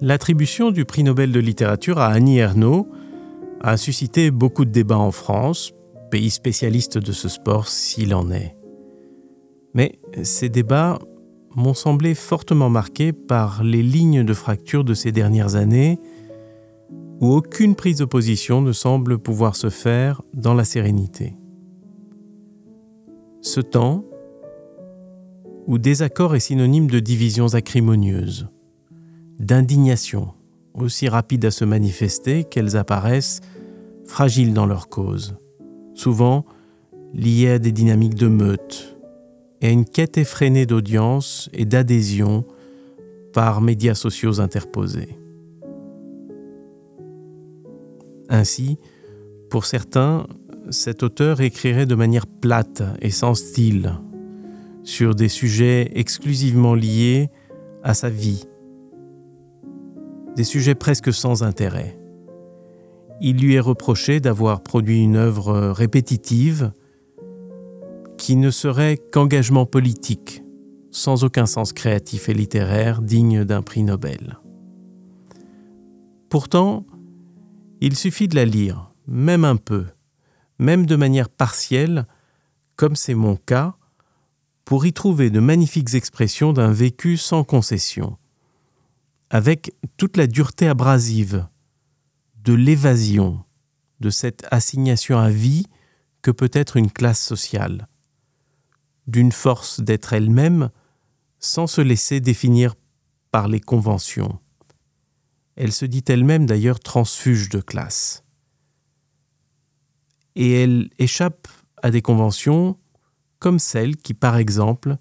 L'attribution du prix Nobel de littérature à Annie Ernaux a suscité beaucoup de débats en France, pays spécialiste de ce sport s'il en est. Mais ces débats m'ont semblé fortement marqués par les lignes de fracture de ces dernières années, où aucune prise de position ne semble pouvoir se faire dans la sérénité. Ce temps où désaccord est synonyme de divisions acrimonieuses, d'indignation, aussi rapides à se manifester qu'elles apparaissent fragiles dans leur cause, souvent liées à des dynamiques de meute et à une quête effrénée d'audience et d'adhésion par médias sociaux interposés. Ainsi, pour certains, cet auteur écrirait de manière plate et sans style sur des sujets exclusivement liés à sa vie, des sujets presque sans intérêt. Il lui est reproché d'avoir produit une œuvre répétitive qui ne serait qu'engagement politique, sans aucun sens créatif et littéraire digne d'un prix Nobel. Pourtant, il suffit de la lire, même un peu, même de manière partielle, comme c'est mon cas, pour y trouver de magnifiques expressions d'un vécu sans concession avec toute la dureté abrasive de l'évasion, de cette assignation à vie que peut être une classe sociale, d'une force d'être elle-même sans se laisser définir par les conventions. Elle se dit elle-même d'ailleurs transfuge de classe. Et elle échappe à des conventions comme celles qui, par exemple,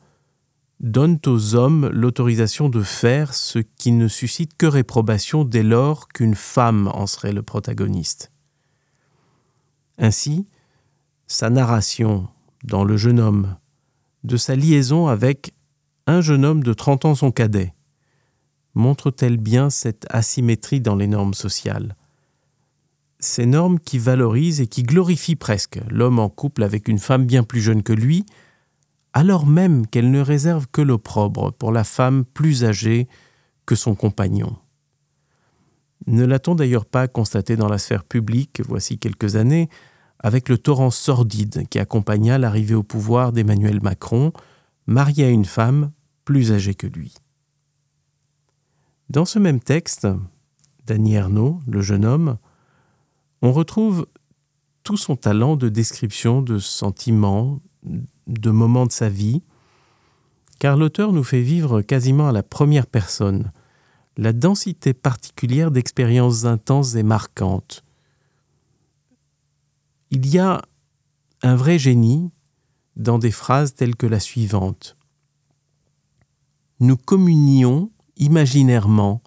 donnent aux hommes l'autorisation de faire ce qui ne suscite que réprobation dès lors qu'une femme en serait le protagoniste. Ainsi, sa narration dans Le jeune homme, de sa liaison avec un jeune homme de 30 ans son cadet, montre-t-elle bien cette asymétrie dans les normes sociales? Ces normes qui valorisent et qui glorifient presque l'homme en couple avec une femme bien plus jeune que lui, alors même qu'elle ne réserve que l'opprobre pour la femme plus âgée que son compagnon. Ne l'a-t-on d'ailleurs pas constaté dans la sphère publique, voici quelques années, avec le torrent sordide qui accompagna l'arrivée au pouvoir d'Emmanuel Macron, marié à une femme plus âgée que lui. Dans ce même texte, Dany Ernaud, le jeune homme, on retrouve tout son talent de description de sentiments, de moments de sa vie, car l'auteur nous fait vivre quasiment à la première personne la densité particulière d'expériences intenses et marquantes. Il y a un vrai génie dans des phrases telles que la suivante. Nous communions imaginairement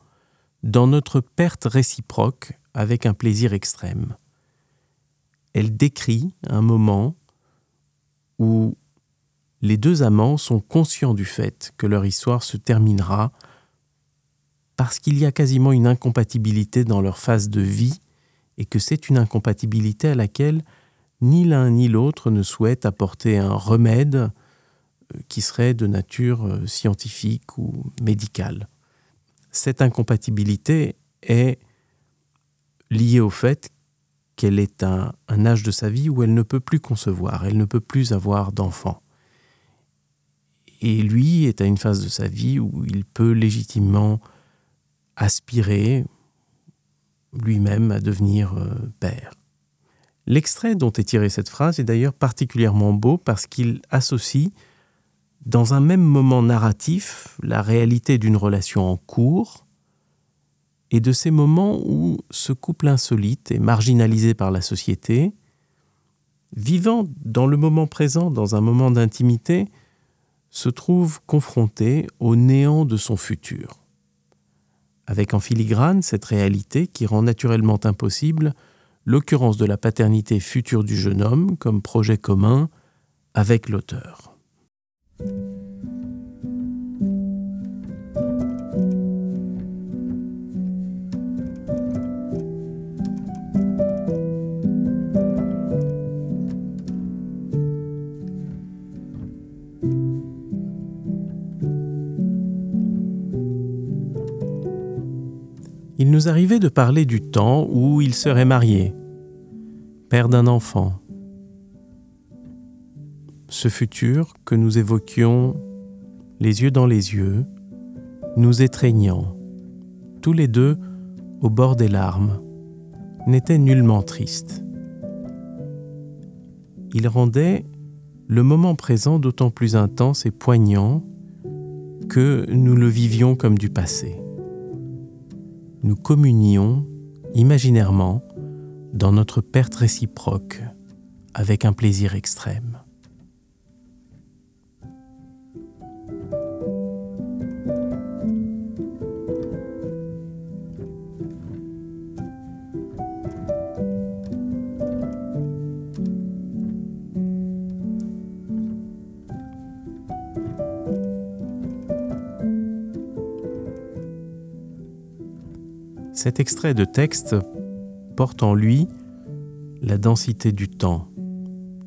dans notre perte réciproque avec un plaisir extrême. Elle décrit un moment où les deux amants sont conscients du fait que leur histoire se terminera parce qu'il y a quasiment une incompatibilité dans leur phase de vie et que c'est une incompatibilité à laquelle ni l'un ni l'autre ne souhaite apporter un remède euh, qui serait de nature euh, scientifique ou médicale. Cette incompatibilité est liée au fait qu'elle est à un âge de sa vie où elle ne peut plus concevoir, elle ne peut plus avoir d'enfants. Et lui est à une phase de sa vie où il peut légitimement aspirer lui-même à devenir euh, père. L'extrait dont est tirée cette phrase est d'ailleurs particulièrement beau parce qu'il associe dans un même moment narratif la réalité d'une relation en cours et de ces moments où ce couple insolite est marginalisé par la société, vivant dans le moment présent, dans un moment d'intimité, se trouve confronté au néant de son futur. Avec en filigrane cette réalité qui rend naturellement impossible l'occurrence de la paternité future du jeune homme comme projet commun avec l'auteur. Nous arrivait de parler du temps où il serait marié, père d'un enfant. Ce futur que nous évoquions les yeux dans les yeux, nous étreignant, tous les deux au bord des larmes, n'était nullement triste. Il rendait le moment présent d'autant plus intense et poignant que nous le vivions comme du passé. Nous communions imaginairement dans notre perte réciproque avec un plaisir extrême. Cet extrait de texte porte en lui la densité du temps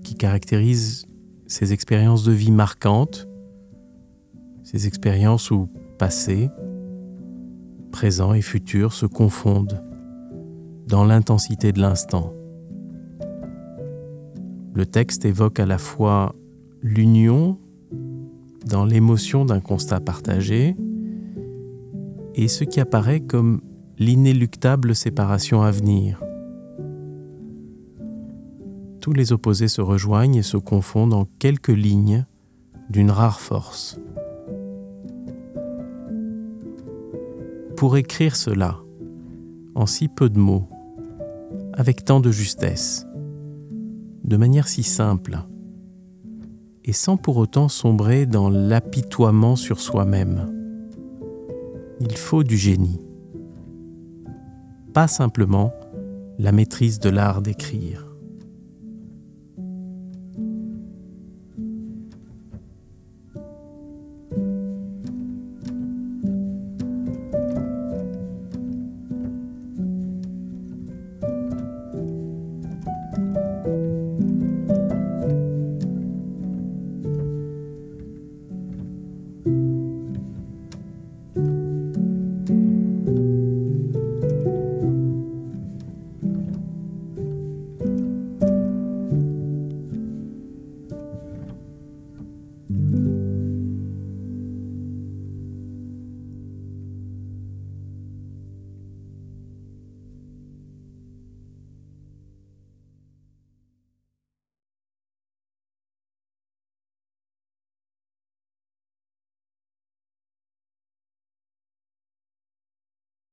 qui caractérise ces expériences de vie marquantes, ces expériences où passé, présent et futur se confondent dans l'intensité de l'instant. Le texte évoque à la fois l'union dans l'émotion d'un constat partagé et ce qui apparaît comme l'inéluctable séparation à venir. Tous les opposés se rejoignent et se confondent en quelques lignes d'une rare force. Pour écrire cela, en si peu de mots, avec tant de justesse, de manière si simple, et sans pour autant sombrer dans l'apitoiement sur soi-même, il faut du génie pas simplement la maîtrise de l'art d'écrire.